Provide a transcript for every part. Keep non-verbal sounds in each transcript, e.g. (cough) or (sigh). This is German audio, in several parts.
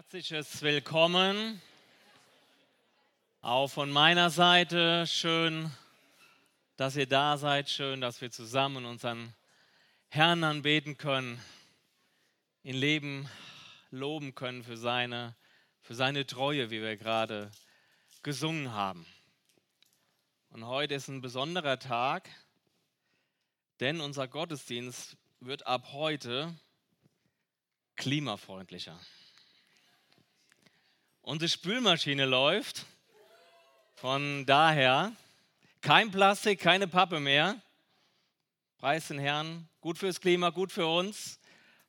Herzliches Willkommen. Auch von meiner Seite schön, dass ihr da seid. Schön, dass wir zusammen unseren Herrn anbeten können, ihn leben, loben können für seine, für seine Treue, wie wir gerade gesungen haben. Und heute ist ein besonderer Tag, denn unser Gottesdienst wird ab heute klimafreundlicher. Unsere Spülmaschine läuft. Von daher kein Plastik, keine Pappe mehr. Preis den Herrn. Gut fürs Klima, gut für uns.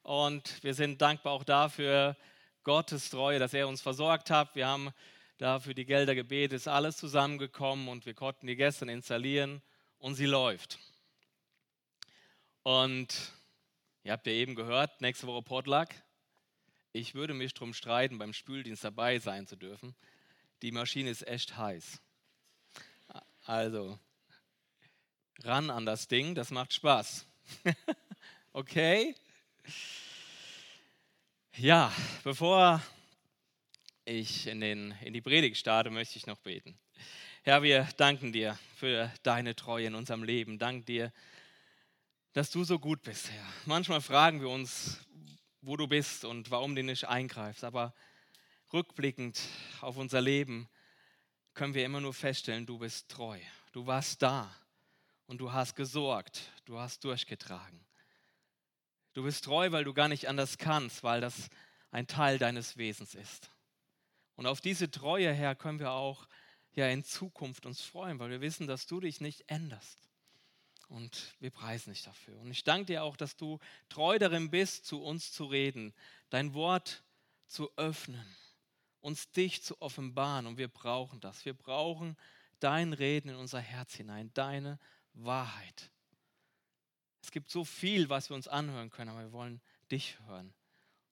Und wir sind dankbar auch dafür, Gottes Treue, dass er uns versorgt hat. Wir haben dafür die Gelder gebetet, ist alles zusammengekommen und wir konnten die gestern installieren und sie läuft. Und ihr habt ja eben gehört, nächste Woche Potluck. Ich würde mich darum streiten, beim Spüldienst dabei sein zu dürfen. Die Maschine ist echt heiß. Also, ran an das Ding, das macht Spaß. (laughs) okay? Ja, bevor ich in, den, in die Predigt starte, möchte ich noch beten. Herr, wir danken dir für deine Treue in unserem Leben. Dank dir, dass du so gut bist, Herr. Manchmal fragen wir uns, wo du bist und warum du nicht eingreifst. Aber rückblickend auf unser Leben können wir immer nur feststellen, du bist treu. Du warst da und du hast gesorgt, du hast durchgetragen. Du bist treu, weil du gar nicht anders kannst, weil das ein Teil deines Wesens ist. Und auf diese Treue her können wir auch ja in Zukunft uns freuen, weil wir wissen, dass du dich nicht änderst. Und wir preisen dich dafür. Und ich danke dir auch, dass du treu darin bist, zu uns zu reden, dein Wort zu öffnen, uns dich zu offenbaren. Und wir brauchen das. Wir brauchen dein Reden in unser Herz hinein, deine Wahrheit. Es gibt so viel, was wir uns anhören können, aber wir wollen dich hören.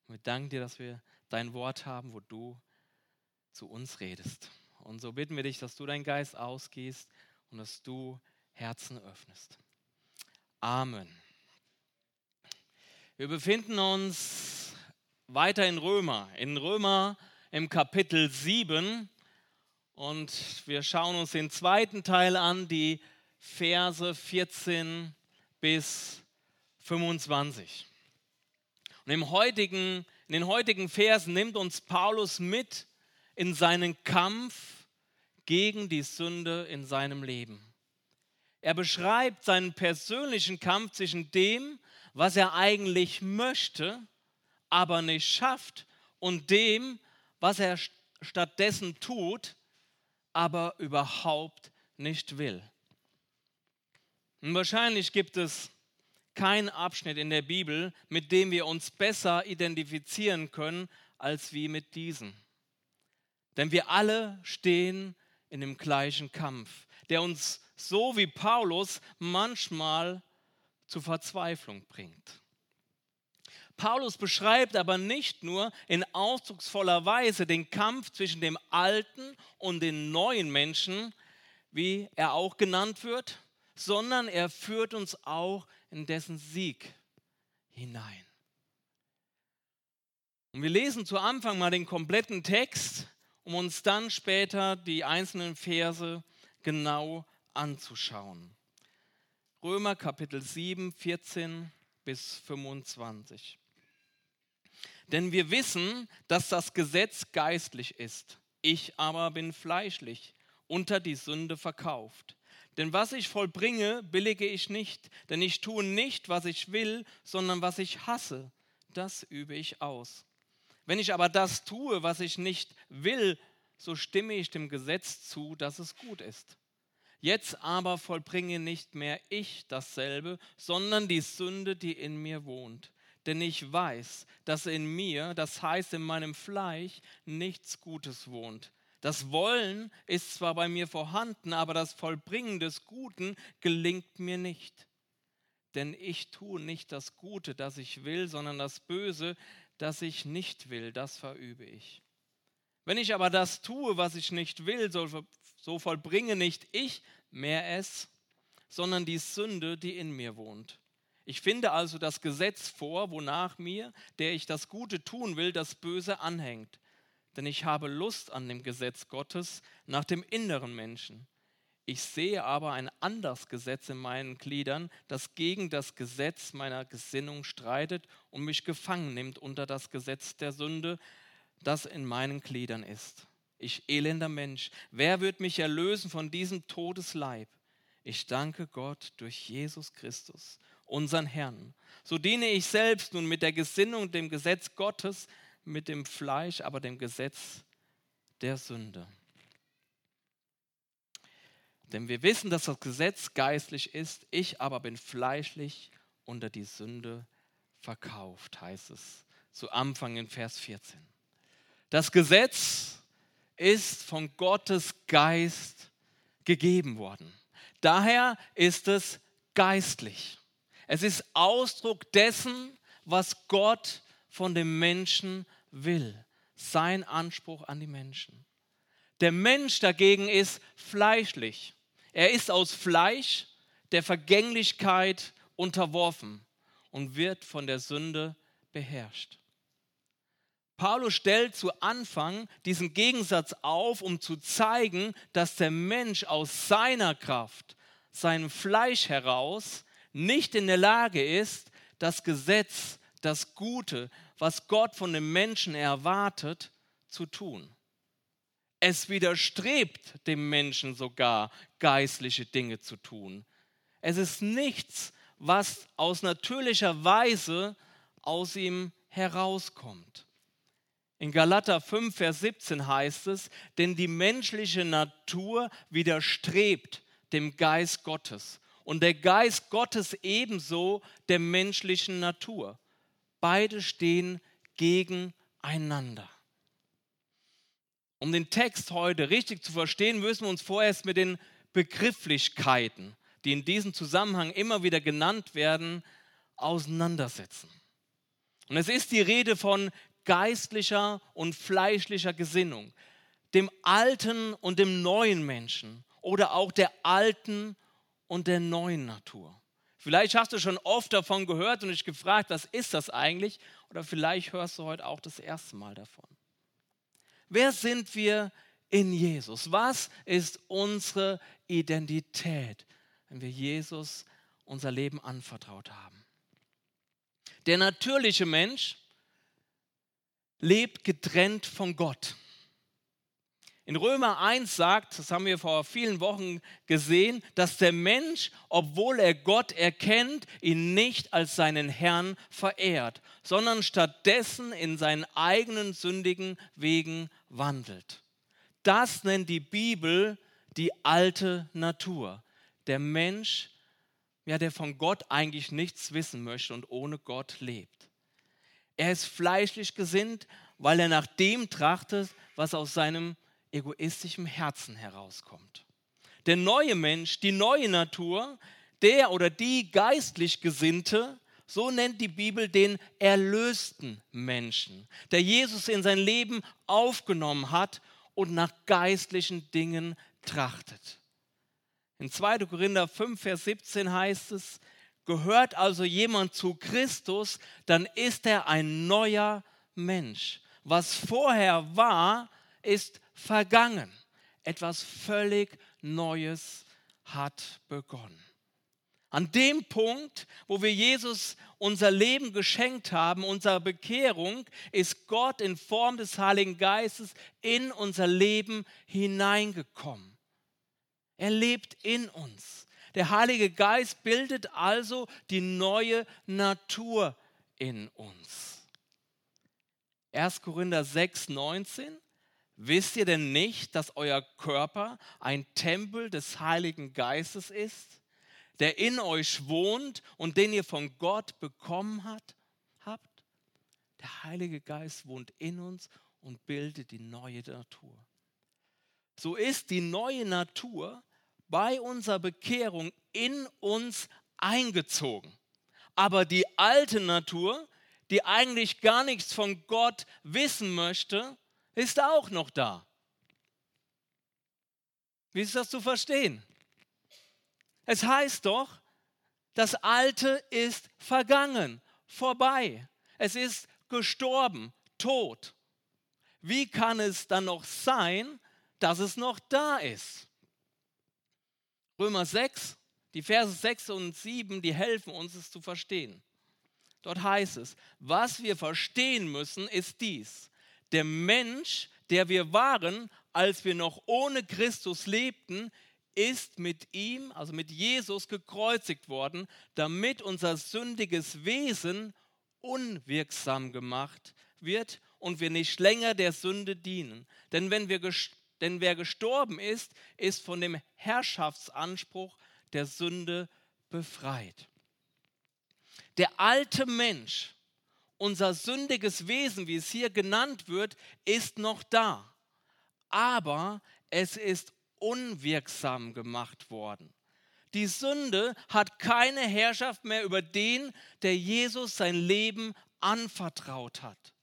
Und wir danken dir, dass wir dein Wort haben, wo du zu uns redest. Und so bitten wir dich, dass du deinen Geist ausgehst und dass du Herzen öffnest. Amen. Wir befinden uns weiter in Römer, in Römer im Kapitel 7 und wir schauen uns den zweiten Teil an, die Verse 14 bis 25. Und im heutigen, in den heutigen Versen nimmt uns Paulus mit in seinen Kampf gegen die Sünde in seinem Leben. Er beschreibt seinen persönlichen Kampf zwischen dem, was er eigentlich möchte, aber nicht schafft, und dem, was er stattdessen tut, aber überhaupt nicht will. Und wahrscheinlich gibt es keinen Abschnitt in der Bibel, mit dem wir uns besser identifizieren können, als wie mit diesem. Denn wir alle stehen in dem gleichen Kampf, der uns so wie Paulus manchmal zur Verzweiflung bringt. Paulus beschreibt aber nicht nur in ausdrucksvoller Weise den Kampf zwischen dem alten und den neuen Menschen, wie er auch genannt wird, sondern er führt uns auch in dessen Sieg hinein. Und wir lesen zu Anfang mal den kompletten Text, um uns dann später die einzelnen Verse genau anzuschauen. Römer Kapitel 7, 14 bis 25. Denn wir wissen, dass das Gesetz geistlich ist. Ich aber bin fleischlich, unter die Sünde verkauft. Denn was ich vollbringe, billige ich nicht. Denn ich tue nicht, was ich will, sondern was ich hasse. Das übe ich aus. Wenn ich aber das tue, was ich nicht will, so stimme ich dem Gesetz zu, dass es gut ist. Jetzt aber vollbringe nicht mehr ich dasselbe, sondern die Sünde, die in mir wohnt. Denn ich weiß, dass in mir, das heißt in meinem Fleisch, nichts Gutes wohnt. Das Wollen ist zwar bei mir vorhanden, aber das Vollbringen des Guten gelingt mir nicht. Denn ich tue nicht das Gute, das ich will, sondern das Böse, das ich nicht will, das verübe ich. Wenn ich aber das tue, was ich nicht will, so, vollbringe nicht ich mehr es, sondern die Sünde, die in mir wohnt. Ich finde also das Gesetz vor, wonach mir, der ich das Gute tun will, das Böse anhängt. denn ich habe Lust an dem Gesetz Gottes nach dem inneren Menschen. Ich sehe aber ein anderes Gesetz in meinen Gliedern, das gegen das Gesetz meiner Gesinnung streitet und mich gefangen nimmt unter das Gesetz der Sünde, das in meinen Gliedern ist. Ich elender Mensch, wer wird mich erlösen von diesem Todesleib? Ich danke Gott durch Jesus Christus, unseren Herrn. So diene ich selbst nun mit der Gesinnung dem Gesetz Gottes, mit dem Fleisch, aber dem Gesetz der Sünde. Denn wir wissen, dass das Gesetz geistlich ist, ich aber bin fleischlich unter die Sünde verkauft, heißt es zu Anfang in Vers 14. Das Gesetz ist von Gottes Geist gegeben worden. Daher ist es geistlich. Es ist Ausdruck dessen, was Gott von dem Menschen will. Sein Anspruch an die Menschen. Der Mensch dagegen ist fleischlich. Er ist aus Fleisch der Vergänglichkeit unterworfen und wird von der Sünde beherrscht. Paulus stellt zu Anfang diesen Gegensatz auf, um zu zeigen, dass der Mensch aus seiner Kraft, seinem Fleisch heraus, nicht in der Lage ist, das Gesetz, das Gute, was Gott von dem Menschen erwartet, zu tun. Es widerstrebt dem Menschen sogar, geistliche Dinge zu tun. Es ist nichts, was aus natürlicher Weise aus ihm herauskommt. In Galater 5, Vers 17 heißt es, denn die menschliche Natur widerstrebt dem Geist Gottes und der Geist Gottes ebenso der menschlichen Natur. Beide stehen gegeneinander. Um den Text heute richtig zu verstehen, müssen wir uns vorerst mit den Begrifflichkeiten, die in diesem Zusammenhang immer wieder genannt werden, auseinandersetzen. Und es ist die Rede von geistlicher und fleischlicher Gesinnung, dem alten und dem neuen Menschen oder auch der alten und der neuen Natur. Vielleicht hast du schon oft davon gehört und dich gefragt, was ist das eigentlich? Oder vielleicht hörst du heute auch das erste Mal davon. Wer sind wir in Jesus? Was ist unsere Identität, wenn wir Jesus unser Leben anvertraut haben? Der natürliche Mensch lebt getrennt von Gott. In Römer 1 sagt, das haben wir vor vielen Wochen gesehen, dass der Mensch, obwohl er Gott erkennt, ihn nicht als seinen Herrn verehrt, sondern stattdessen in seinen eigenen sündigen Wegen wandelt. Das nennt die Bibel die alte Natur. Der Mensch, ja, der von Gott eigentlich nichts wissen möchte und ohne Gott lebt. Er ist fleischlich gesinnt, weil er nach dem trachtet, was aus seinem egoistischem Herzen herauskommt. Der neue Mensch, die neue Natur, der oder die geistlich Gesinnte, so nennt die Bibel den erlösten Menschen, der Jesus in sein Leben aufgenommen hat und nach geistlichen Dingen trachtet. In 2. Korinther 5, Vers 17 heißt es, gehört also jemand zu Christus, dann ist er ein neuer Mensch. Was vorher war, ist vergangen. Etwas völlig Neues hat begonnen. An dem Punkt, wo wir Jesus unser Leben geschenkt haben, unsere Bekehrung, ist Gott in Form des Heiligen Geistes in unser Leben hineingekommen. Er lebt in uns. Der Heilige Geist bildet also die neue Natur in uns. 1. Korinther 6, 19. Wisst ihr denn nicht, dass euer Körper ein Tempel des Heiligen Geistes ist, der in euch wohnt und den ihr von Gott bekommen hat, habt? Der Heilige Geist wohnt in uns und bildet die neue Natur. So ist die neue Natur bei unserer Bekehrung in uns eingezogen. Aber die alte Natur, die eigentlich gar nichts von Gott wissen möchte, ist auch noch da. Wie ist das zu verstehen? Es heißt doch, das Alte ist vergangen, vorbei. Es ist gestorben, tot. Wie kann es dann noch sein, dass es noch da ist? Römer 6, die Verse 6 und 7, die helfen uns, es zu verstehen. Dort heißt es, was wir verstehen müssen, ist dies. Der Mensch, der wir waren, als wir noch ohne Christus lebten, ist mit ihm, also mit Jesus, gekreuzigt worden, damit unser sündiges Wesen unwirksam gemacht wird und wir nicht länger der Sünde dienen. Denn, wenn wir denn wer gestorben ist, ist von dem Herrschaftsanspruch der Sünde befreit. Der alte Mensch, unser sündiges Wesen, wie es hier genannt wird, ist noch da. Aber es ist unwirksam gemacht worden. Die Sünde hat keine Herrschaft mehr über den, der Jesus sein Leben anvertraut hat.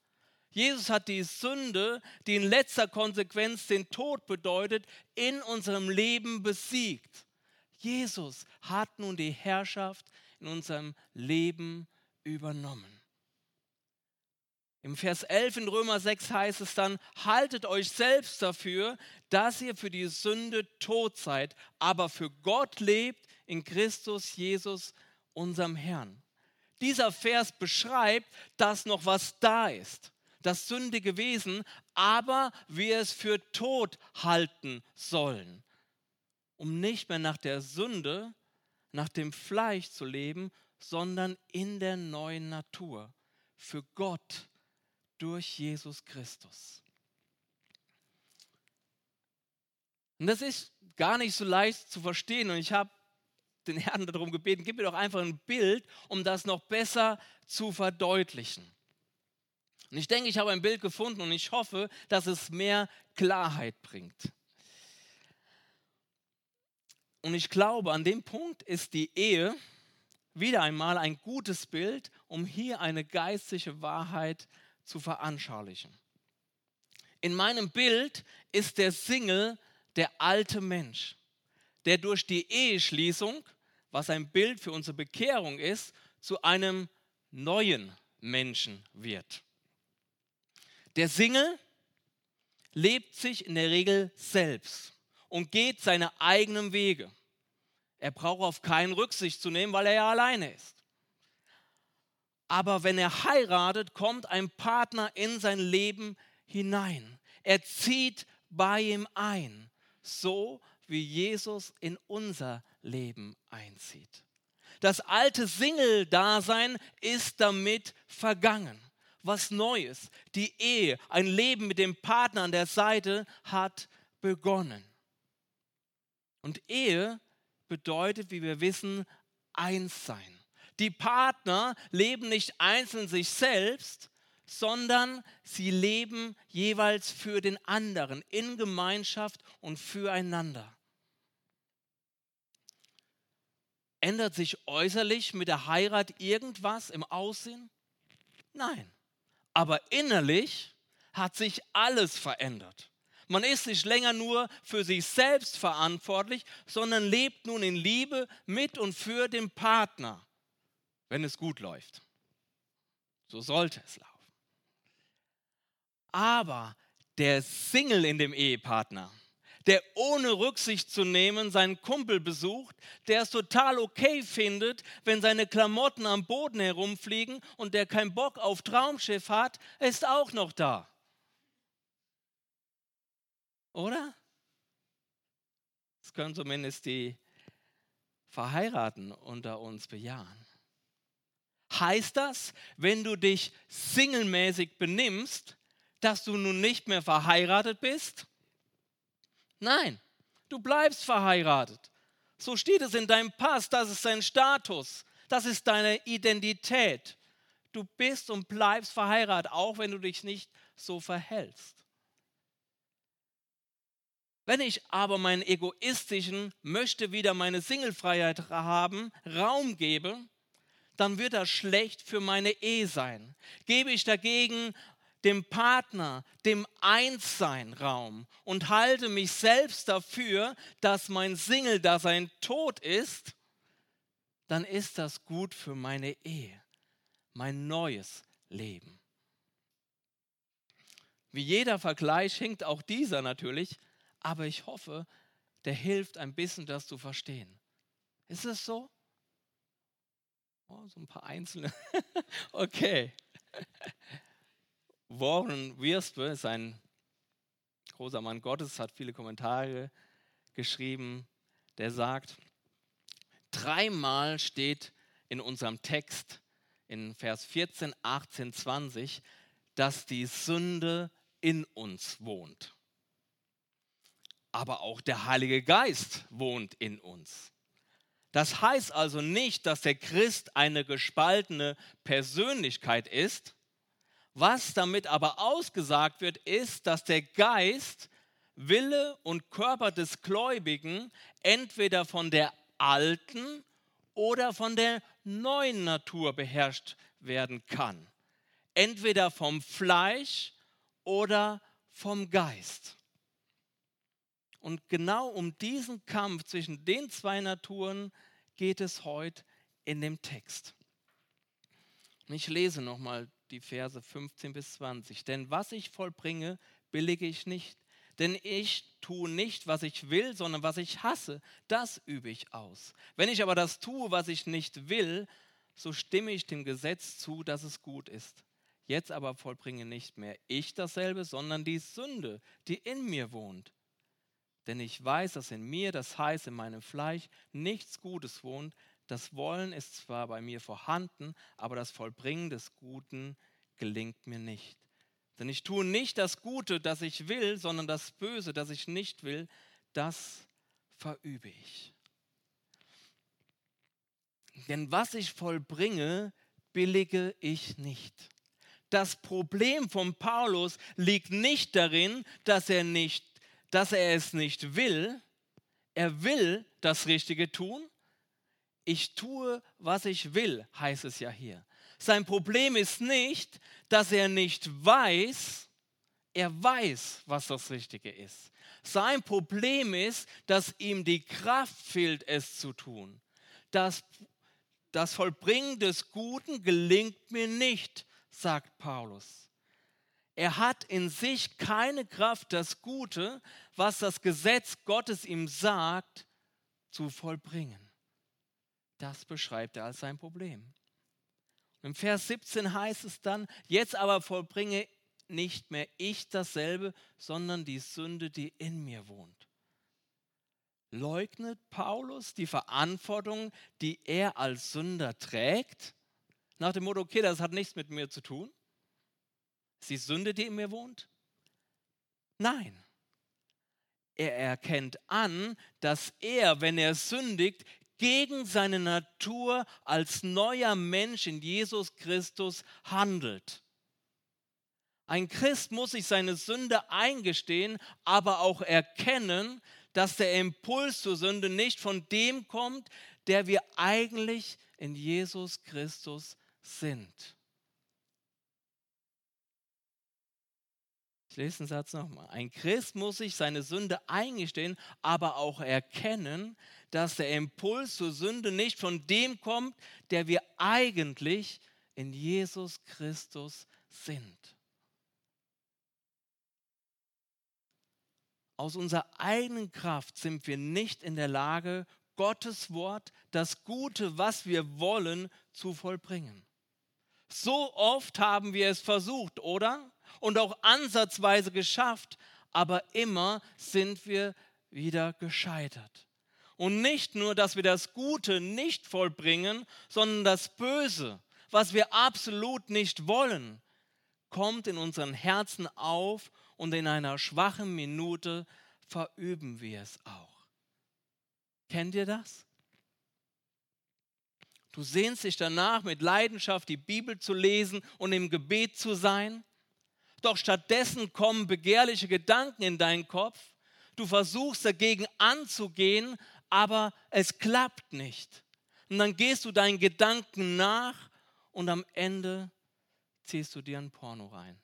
Jesus hat die Sünde, die in letzter Konsequenz den Tod bedeutet, in unserem Leben besiegt. Jesus hat nun die Herrschaft in unserem Leben übernommen. Im Vers 11 in Römer 6 heißt es dann, haltet euch selbst dafür, dass ihr für die Sünde tot seid, aber für Gott lebt in Christus Jesus, unserem Herrn. Dieser Vers beschreibt, dass noch was da ist, das sündige Wesen, aber wir es für tot halten sollen, um nicht mehr nach der Sünde, nach dem Fleisch zu leben, sondern in der neuen Natur, für Gott durch Jesus Christus. Und das ist gar nicht so leicht zu verstehen. Und ich habe den Herrn darum gebeten, gib mir doch einfach ein Bild, um das noch besser zu verdeutlichen. Und ich denke, ich habe ein Bild gefunden und ich hoffe, dass es mehr Klarheit bringt. Und ich glaube, an dem Punkt ist die Ehe wieder einmal ein gutes Bild, um hier eine geistliche Wahrheit zu veranschaulichen. In meinem Bild ist der Single der alte Mensch, der durch die Eheschließung, was ein Bild für unsere Bekehrung ist, zu einem neuen Menschen wird. Der Single lebt sich in der Regel selbst und geht seine eigenen Wege. Er braucht auf keinen Rücksicht zu nehmen, weil er ja alleine ist. Aber wenn er heiratet, kommt ein Partner in sein Leben hinein. Er zieht bei ihm ein, so wie Jesus in unser Leben einzieht. Das alte Single-Dasein ist damit vergangen. Was Neues, die Ehe, ein Leben mit dem Partner an der Seite hat begonnen. Und Ehe bedeutet, wie wir wissen, eins sein. Die Partner leben nicht einzeln sich selbst, sondern sie leben jeweils für den anderen, in Gemeinschaft und füreinander. Ändert sich äußerlich mit der Heirat irgendwas im Aussehen? Nein. Aber innerlich hat sich alles verändert. Man ist nicht länger nur für sich selbst verantwortlich, sondern lebt nun in Liebe mit und für den Partner wenn es gut läuft. So sollte es laufen. Aber der Single in dem Ehepartner, der ohne Rücksicht zu nehmen seinen Kumpel besucht, der es total okay findet, wenn seine Klamotten am Boden herumfliegen und der keinen Bock auf Traumschiff hat, ist auch noch da. Oder? Das können zumindest die Verheirateten unter uns bejahen. Heißt das, wenn du dich singlemäßig benimmst, dass du nun nicht mehr verheiratet bist? Nein, du bleibst verheiratet. So steht es in deinem Pass, das ist dein Status, das ist deine Identität. Du bist und bleibst verheiratet, auch wenn du dich nicht so verhältst. Wenn ich aber meinen egoistischen, möchte wieder meine Singlefreiheit haben, Raum gebe, dann wird das schlecht für meine Ehe sein. Gebe ich dagegen dem Partner, dem Einssein Raum und halte mich selbst dafür, dass mein Single-Dasein tot ist, dann ist das gut für meine Ehe, mein neues Leben. Wie jeder Vergleich hinkt auch dieser natürlich, aber ich hoffe, der hilft ein bisschen, das zu verstehen. Ist es so? Oh, so ein paar einzelne. (laughs) okay. Warren Wiersbe ist ein großer Mann Gottes, hat viele Kommentare geschrieben. Der sagt, dreimal steht in unserem Text in Vers 14, 18, 20, dass die Sünde in uns wohnt. Aber auch der Heilige Geist wohnt in uns. Das heißt also nicht, dass der Christ eine gespaltene Persönlichkeit ist. Was damit aber ausgesagt wird, ist, dass der Geist, Wille und Körper des Gläubigen entweder von der alten oder von der neuen Natur beherrscht werden kann. Entweder vom Fleisch oder vom Geist. Und genau um diesen Kampf zwischen den zwei Naturen geht es heute in dem Text. Ich lese nochmal die Verse 15 bis 20. Denn was ich vollbringe, billige ich nicht. Denn ich tue nicht, was ich will, sondern was ich hasse, das übe ich aus. Wenn ich aber das tue, was ich nicht will, so stimme ich dem Gesetz zu, dass es gut ist. Jetzt aber vollbringe nicht mehr ich dasselbe, sondern die Sünde, die in mir wohnt. Denn ich weiß, dass in mir, das heißt in meinem Fleisch, nichts Gutes wohnt. Das Wollen ist zwar bei mir vorhanden, aber das Vollbringen des Guten gelingt mir nicht. Denn ich tue nicht das Gute, das ich will, sondern das Böse, das ich nicht will, das verübe ich. Denn was ich vollbringe, billige ich nicht. Das Problem von Paulus liegt nicht darin, dass er, nicht, dass er es nicht will. Er will das Richtige tun. Ich tue, was ich will, heißt es ja hier. Sein Problem ist nicht, dass er nicht weiß, er weiß, was das Richtige ist. Sein Problem ist, dass ihm die Kraft fehlt, es zu tun. Das, das Vollbringen des Guten gelingt mir nicht, sagt Paulus. Er hat in sich keine Kraft, das Gute, was das Gesetz Gottes ihm sagt, zu vollbringen. Das beschreibt er als sein Problem. Im Vers 17 heißt es dann, jetzt aber vollbringe nicht mehr ich dasselbe, sondern die Sünde, die in mir wohnt. Leugnet Paulus die Verantwortung, die er als Sünder trägt? Nach dem Motto, okay, das hat nichts mit mir zu tun. Ist die Sünde, die in mir wohnt? Nein. Er erkennt an, dass er, wenn er sündigt, gegen seine Natur als neuer Mensch in Jesus Christus handelt. Ein Christ muss sich seine Sünde eingestehen, aber auch erkennen, dass der Impuls zur Sünde nicht von dem kommt, der wir eigentlich in Jesus Christus sind. Ich lese den Satz nochmal. Ein Christ muss sich seine Sünde eingestehen, aber auch erkennen, dass der Impuls zur Sünde nicht von dem kommt, der wir eigentlich in Jesus Christus sind. Aus unserer eigenen Kraft sind wir nicht in der Lage, Gottes Wort, das Gute, was wir wollen, zu vollbringen. So oft haben wir es versucht, oder? Und auch ansatzweise geschafft, aber immer sind wir wieder gescheitert. Und nicht nur, dass wir das Gute nicht vollbringen, sondern das Böse, was wir absolut nicht wollen, kommt in unseren Herzen auf und in einer schwachen Minute verüben wir es auch. Kennt ihr das? Du sehnst dich danach, mit Leidenschaft die Bibel zu lesen und im Gebet zu sein. Doch stattdessen kommen begehrliche Gedanken in deinen Kopf. Du versuchst dagegen anzugehen, aber es klappt nicht. Und dann gehst du deinen Gedanken nach und am Ende ziehst du dir ein Porno rein.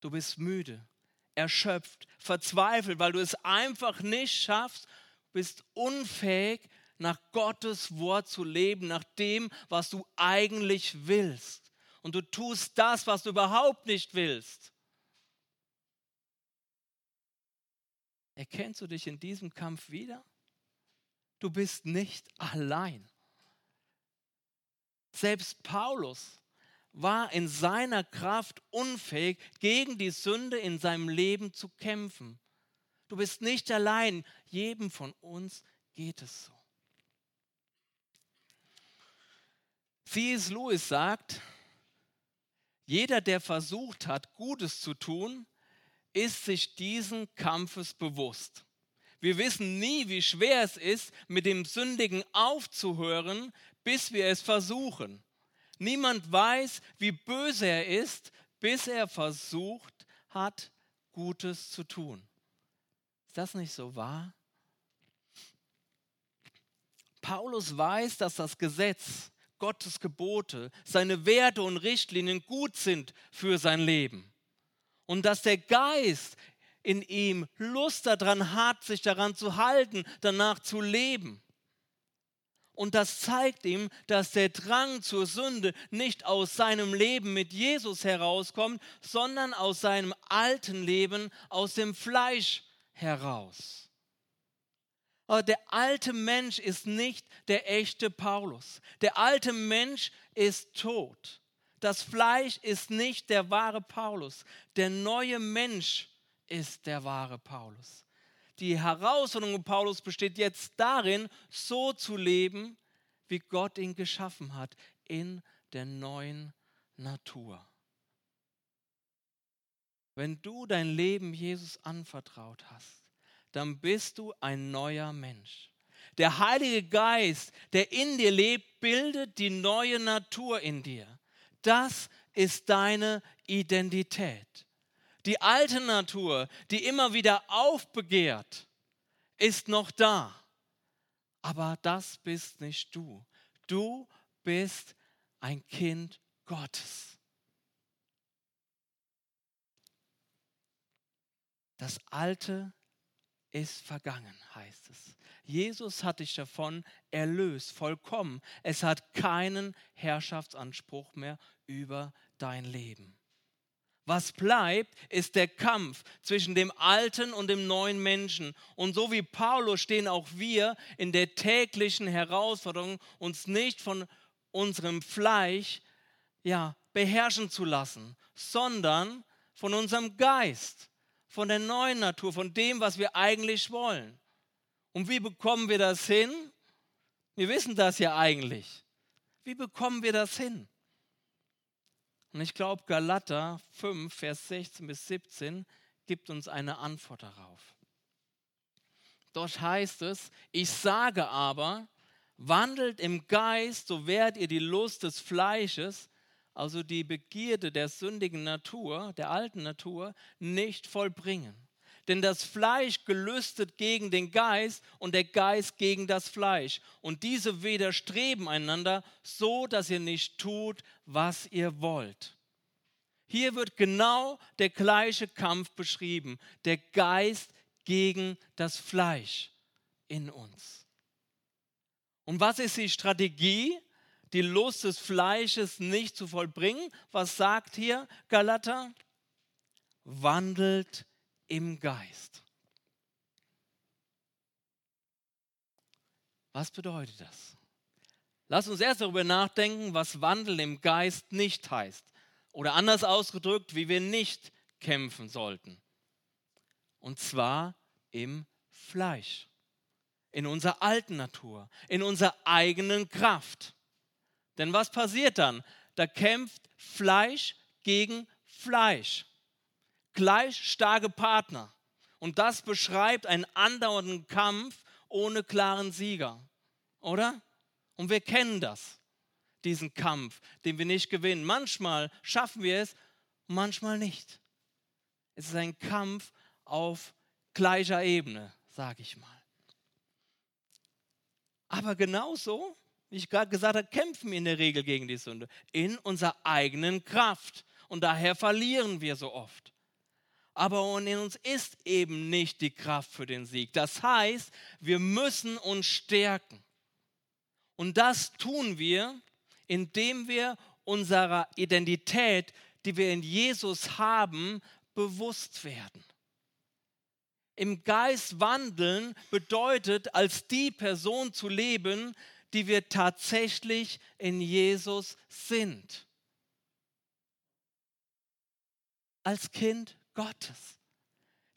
Du bist müde, erschöpft, verzweifelt, weil du es einfach nicht schaffst, bist unfähig, nach Gottes Wort zu leben, nach dem, was du eigentlich willst. Und du tust das, was du überhaupt nicht willst. Erkennst du dich in diesem Kampf wieder? Du bist nicht allein. Selbst Paulus war in seiner Kraft unfähig, gegen die Sünde in seinem Leben zu kämpfen. Du bist nicht allein. Jedem von uns geht es so. C.S. Lewis sagt, jeder, der versucht hat, Gutes zu tun, ist sich diesen Kampfes bewusst. Wir wissen nie, wie schwer es ist, mit dem Sündigen aufzuhören, bis wir es versuchen. Niemand weiß, wie böse er ist, bis er versucht hat, Gutes zu tun. Ist das nicht so wahr? Paulus weiß, dass das Gesetz, Gottes Gebote, seine Werte und Richtlinien gut sind für sein Leben. Und dass der Geist in ihm Lust daran hat, sich daran zu halten, danach zu leben. Und das zeigt ihm, dass der Drang zur Sünde nicht aus seinem Leben mit Jesus herauskommt, sondern aus seinem alten Leben, aus dem Fleisch heraus. Der alte Mensch ist nicht der echte Paulus. Der alte Mensch ist tot. Das Fleisch ist nicht der wahre Paulus. Der neue Mensch ist der wahre Paulus die Herausforderung Paulus besteht jetzt darin, so zu leben, wie Gott ihn geschaffen hat, in der neuen Natur. Wenn du dein Leben Jesus anvertraut hast, dann bist du ein neuer Mensch. Der Heilige Geist, der in dir lebt, bildet die neue Natur in dir. Das ist deine Identität. Die alte Natur, die immer wieder aufbegehrt, ist noch da. Aber das bist nicht du. Du bist ein Kind Gottes. Das Alte ist vergangen, heißt es. Jesus hat dich davon erlöst, vollkommen. Es hat keinen Herrschaftsanspruch mehr über dein Leben. Was bleibt, ist der Kampf zwischen dem alten und dem neuen Menschen. Und so wie Paulus stehen auch wir in der täglichen Herausforderung, uns nicht von unserem Fleisch ja, beherrschen zu lassen, sondern von unserem Geist, von der neuen Natur, von dem, was wir eigentlich wollen. Und wie bekommen wir das hin? Wir wissen das ja eigentlich. Wie bekommen wir das hin? Und ich glaube, Galater 5, Vers 16 bis 17 gibt uns eine Antwort darauf. Dort heißt es, ich sage aber, wandelt im Geist, so werdet ihr die Lust des Fleisches, also die Begierde der sündigen Natur, der alten Natur, nicht vollbringen. Denn das Fleisch gelüstet gegen den Geist und der Geist gegen das Fleisch. Und diese widerstreben einander, so dass ihr nicht tut, was ihr wollt. Hier wird genau der gleiche Kampf beschrieben. Der Geist gegen das Fleisch in uns. Und was ist die Strategie, die Lust des Fleisches nicht zu vollbringen? Was sagt hier Galater? Wandelt im Geist. Was bedeutet das? Lass uns erst darüber nachdenken, was Wandel im Geist nicht heißt. Oder anders ausgedrückt, wie wir nicht kämpfen sollten. Und zwar im Fleisch, in unserer alten Natur, in unserer eigenen Kraft. Denn was passiert dann? Da kämpft Fleisch gegen Fleisch gleich starke Partner. Und das beschreibt einen andauernden Kampf ohne klaren Sieger. Oder? Und wir kennen das, diesen Kampf, den wir nicht gewinnen. Manchmal schaffen wir es, manchmal nicht. Es ist ein Kampf auf gleicher Ebene, sage ich mal. Aber genauso, wie ich gerade gesagt habe, kämpfen wir in der Regel gegen die Sünde in unserer eigenen Kraft. Und daher verlieren wir so oft aber in uns ist eben nicht die Kraft für den Sieg. Das heißt, wir müssen uns stärken. Und das tun wir, indem wir unserer Identität, die wir in Jesus haben, bewusst werden. Im Geist wandeln bedeutet, als die Person zu leben, die wir tatsächlich in Jesus sind. Als Kind Gottes.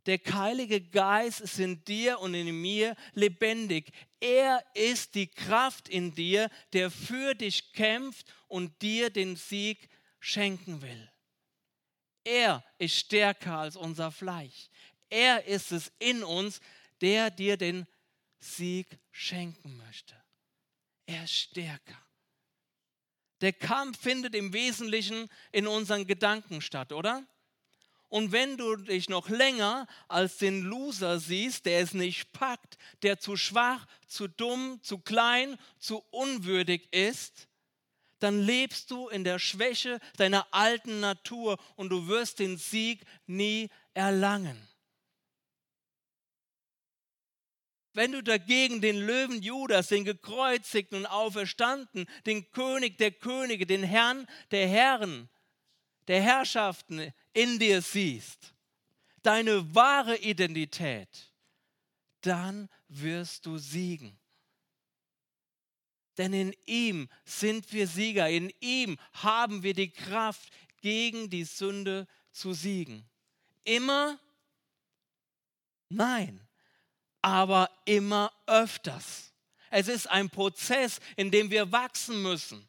Der Heilige Geist ist in dir und in mir lebendig. Er ist die Kraft in dir, der für dich kämpft und dir den Sieg schenken will. Er ist stärker als unser Fleisch. Er ist es in uns, der dir den Sieg schenken möchte. Er ist stärker. Der Kampf findet im Wesentlichen in unseren Gedanken statt, oder? Und wenn du dich noch länger als den Loser siehst, der es nicht packt, der zu schwach, zu dumm, zu klein, zu unwürdig ist, dann lebst du in der Schwäche deiner alten Natur und du wirst den Sieg nie erlangen. Wenn du dagegen den Löwen Judas, den gekreuzigten und auferstanden, den König der Könige, den Herrn der Herren, der Herrschaften in dir siehst, deine wahre Identität, dann wirst du siegen. Denn in ihm sind wir Sieger, in ihm haben wir die Kraft, gegen die Sünde zu siegen. Immer? Nein, aber immer öfters. Es ist ein Prozess, in dem wir wachsen müssen.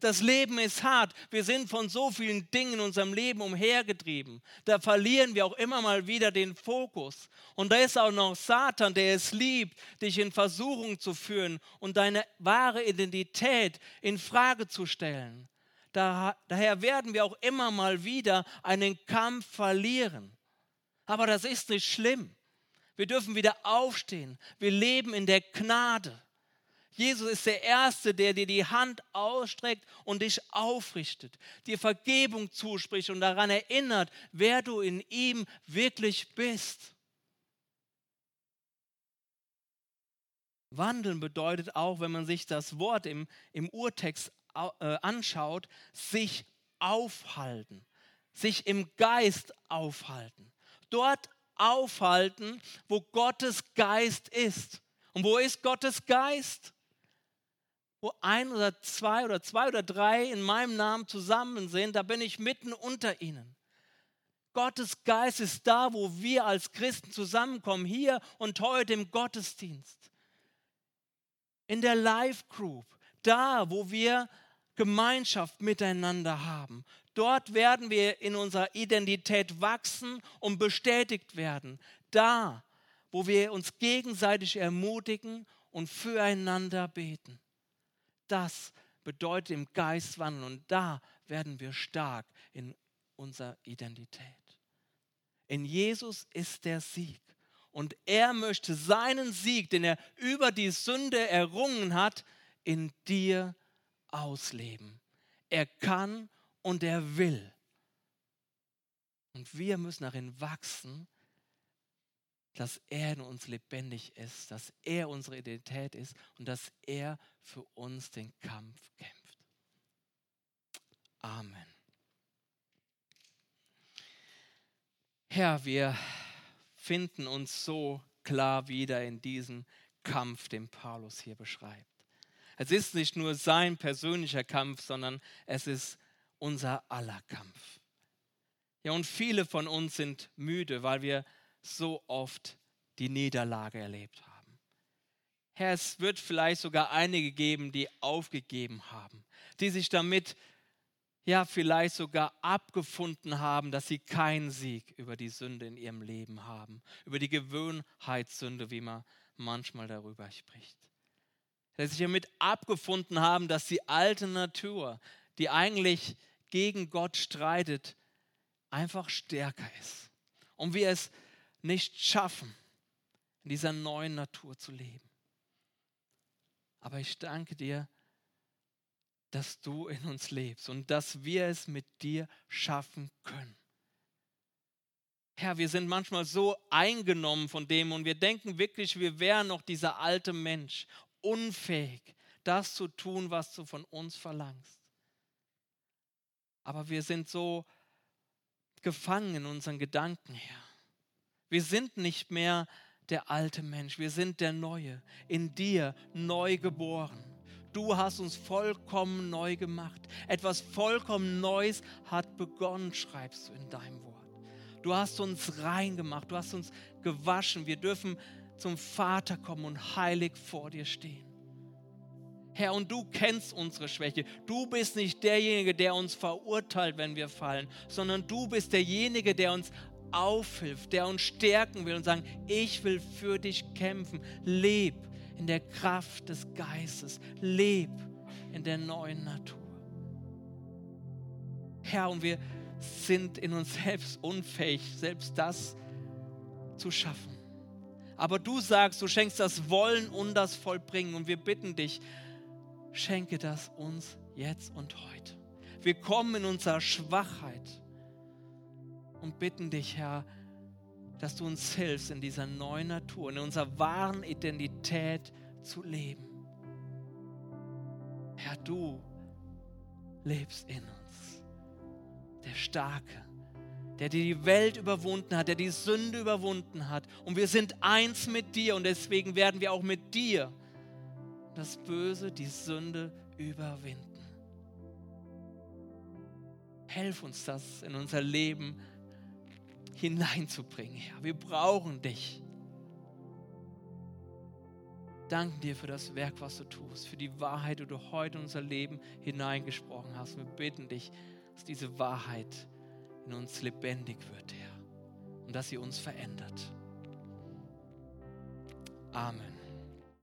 Das Leben ist hart. Wir sind von so vielen Dingen in unserem Leben umhergetrieben. Da verlieren wir auch immer mal wieder den Fokus. Und da ist auch noch Satan, der es liebt, dich in Versuchung zu führen und deine wahre Identität in Frage zu stellen. daher werden wir auch immer mal wieder einen Kampf verlieren. Aber das ist nicht schlimm. Wir dürfen wieder aufstehen. Wir leben in der Gnade. Jesus ist der Erste, der dir die Hand ausstreckt und dich aufrichtet, dir Vergebung zuspricht und daran erinnert, wer du in ihm wirklich bist. Wandeln bedeutet auch, wenn man sich das Wort im, im Urtext äh, anschaut, sich aufhalten, sich im Geist aufhalten. Dort aufhalten, wo Gottes Geist ist. Und wo ist Gottes Geist? wo ein oder zwei oder zwei oder drei in meinem Namen zusammen sind, da bin ich mitten unter ihnen. Gottes Geist ist da, wo wir als Christen zusammenkommen, hier und heute im Gottesdienst. In der Live Group, da, wo wir Gemeinschaft miteinander haben. Dort werden wir in unserer Identität wachsen und bestätigt werden. Da, wo wir uns gegenseitig ermutigen und füreinander beten. Das bedeutet im Geist wandeln und da werden wir stark in unserer Identität. In Jesus ist der Sieg und er möchte seinen Sieg, den er über die Sünde errungen hat, in dir ausleben. Er kann und er will. Und wir müssen darin wachsen, dass er in uns lebendig ist, dass er unsere Identität ist und dass er für uns den Kampf kämpft. Amen. Herr, wir finden uns so klar wieder in diesem Kampf, den Paulus hier beschreibt. Es ist nicht nur sein persönlicher Kampf, sondern es ist unser aller Kampf. Ja, und viele von uns sind müde, weil wir so oft die Niederlage erlebt haben. Herr, es wird vielleicht sogar einige geben, die aufgegeben haben, die sich damit ja vielleicht sogar abgefunden haben, dass sie keinen Sieg über die Sünde in ihrem Leben haben, über die Gewohnheitssünde, wie man manchmal darüber spricht. Dass sie damit abgefunden haben, dass die alte Natur, die eigentlich gegen Gott streitet, einfach stärker ist. Und wir es nicht schaffen, in dieser neuen Natur zu leben. Aber ich danke dir, dass du in uns lebst und dass wir es mit dir schaffen können. Herr, wir sind manchmal so eingenommen von dem und wir denken wirklich, wir wären noch dieser alte Mensch, unfähig, das zu tun, was du von uns verlangst. Aber wir sind so gefangen in unseren Gedanken, Herr. Wir sind nicht mehr der alte Mensch, wir sind der Neue, in dir neu geboren. Du hast uns vollkommen neu gemacht. Etwas vollkommen Neues hat begonnen, schreibst du in deinem Wort. Du hast uns rein gemacht, du hast uns gewaschen. Wir dürfen zum Vater kommen und heilig vor dir stehen. Herr, und du kennst unsere Schwäche. Du bist nicht derjenige, der uns verurteilt, wenn wir fallen, sondern du bist derjenige, der uns aufhilft, der uns stärken will und sagen, ich will für dich kämpfen. Leb in der Kraft des Geistes. Leb in der neuen Natur. Herr, und wir sind in uns selbst unfähig, selbst das zu schaffen. Aber du sagst, du schenkst das Wollen und das Vollbringen. Und wir bitten dich, schenke das uns jetzt und heute. Wir kommen in unserer Schwachheit und bitten dich, Herr, dass du uns hilfst, in dieser neuen Natur, in unserer wahren Identität zu leben. Herr, du lebst in uns, der Starke, der die Welt überwunden hat, der die Sünde überwunden hat. Und wir sind eins mit dir und deswegen werden wir auch mit dir das Böse, die Sünde überwinden. Helf uns das in unser Leben hineinzubringen, Herr. Wir brauchen dich. Danken dir für das Werk, was du tust, für die Wahrheit, die du heute in unser Leben hineingesprochen hast. Wir bitten dich, dass diese Wahrheit in uns lebendig wird, Herr, und dass sie uns verändert. Amen.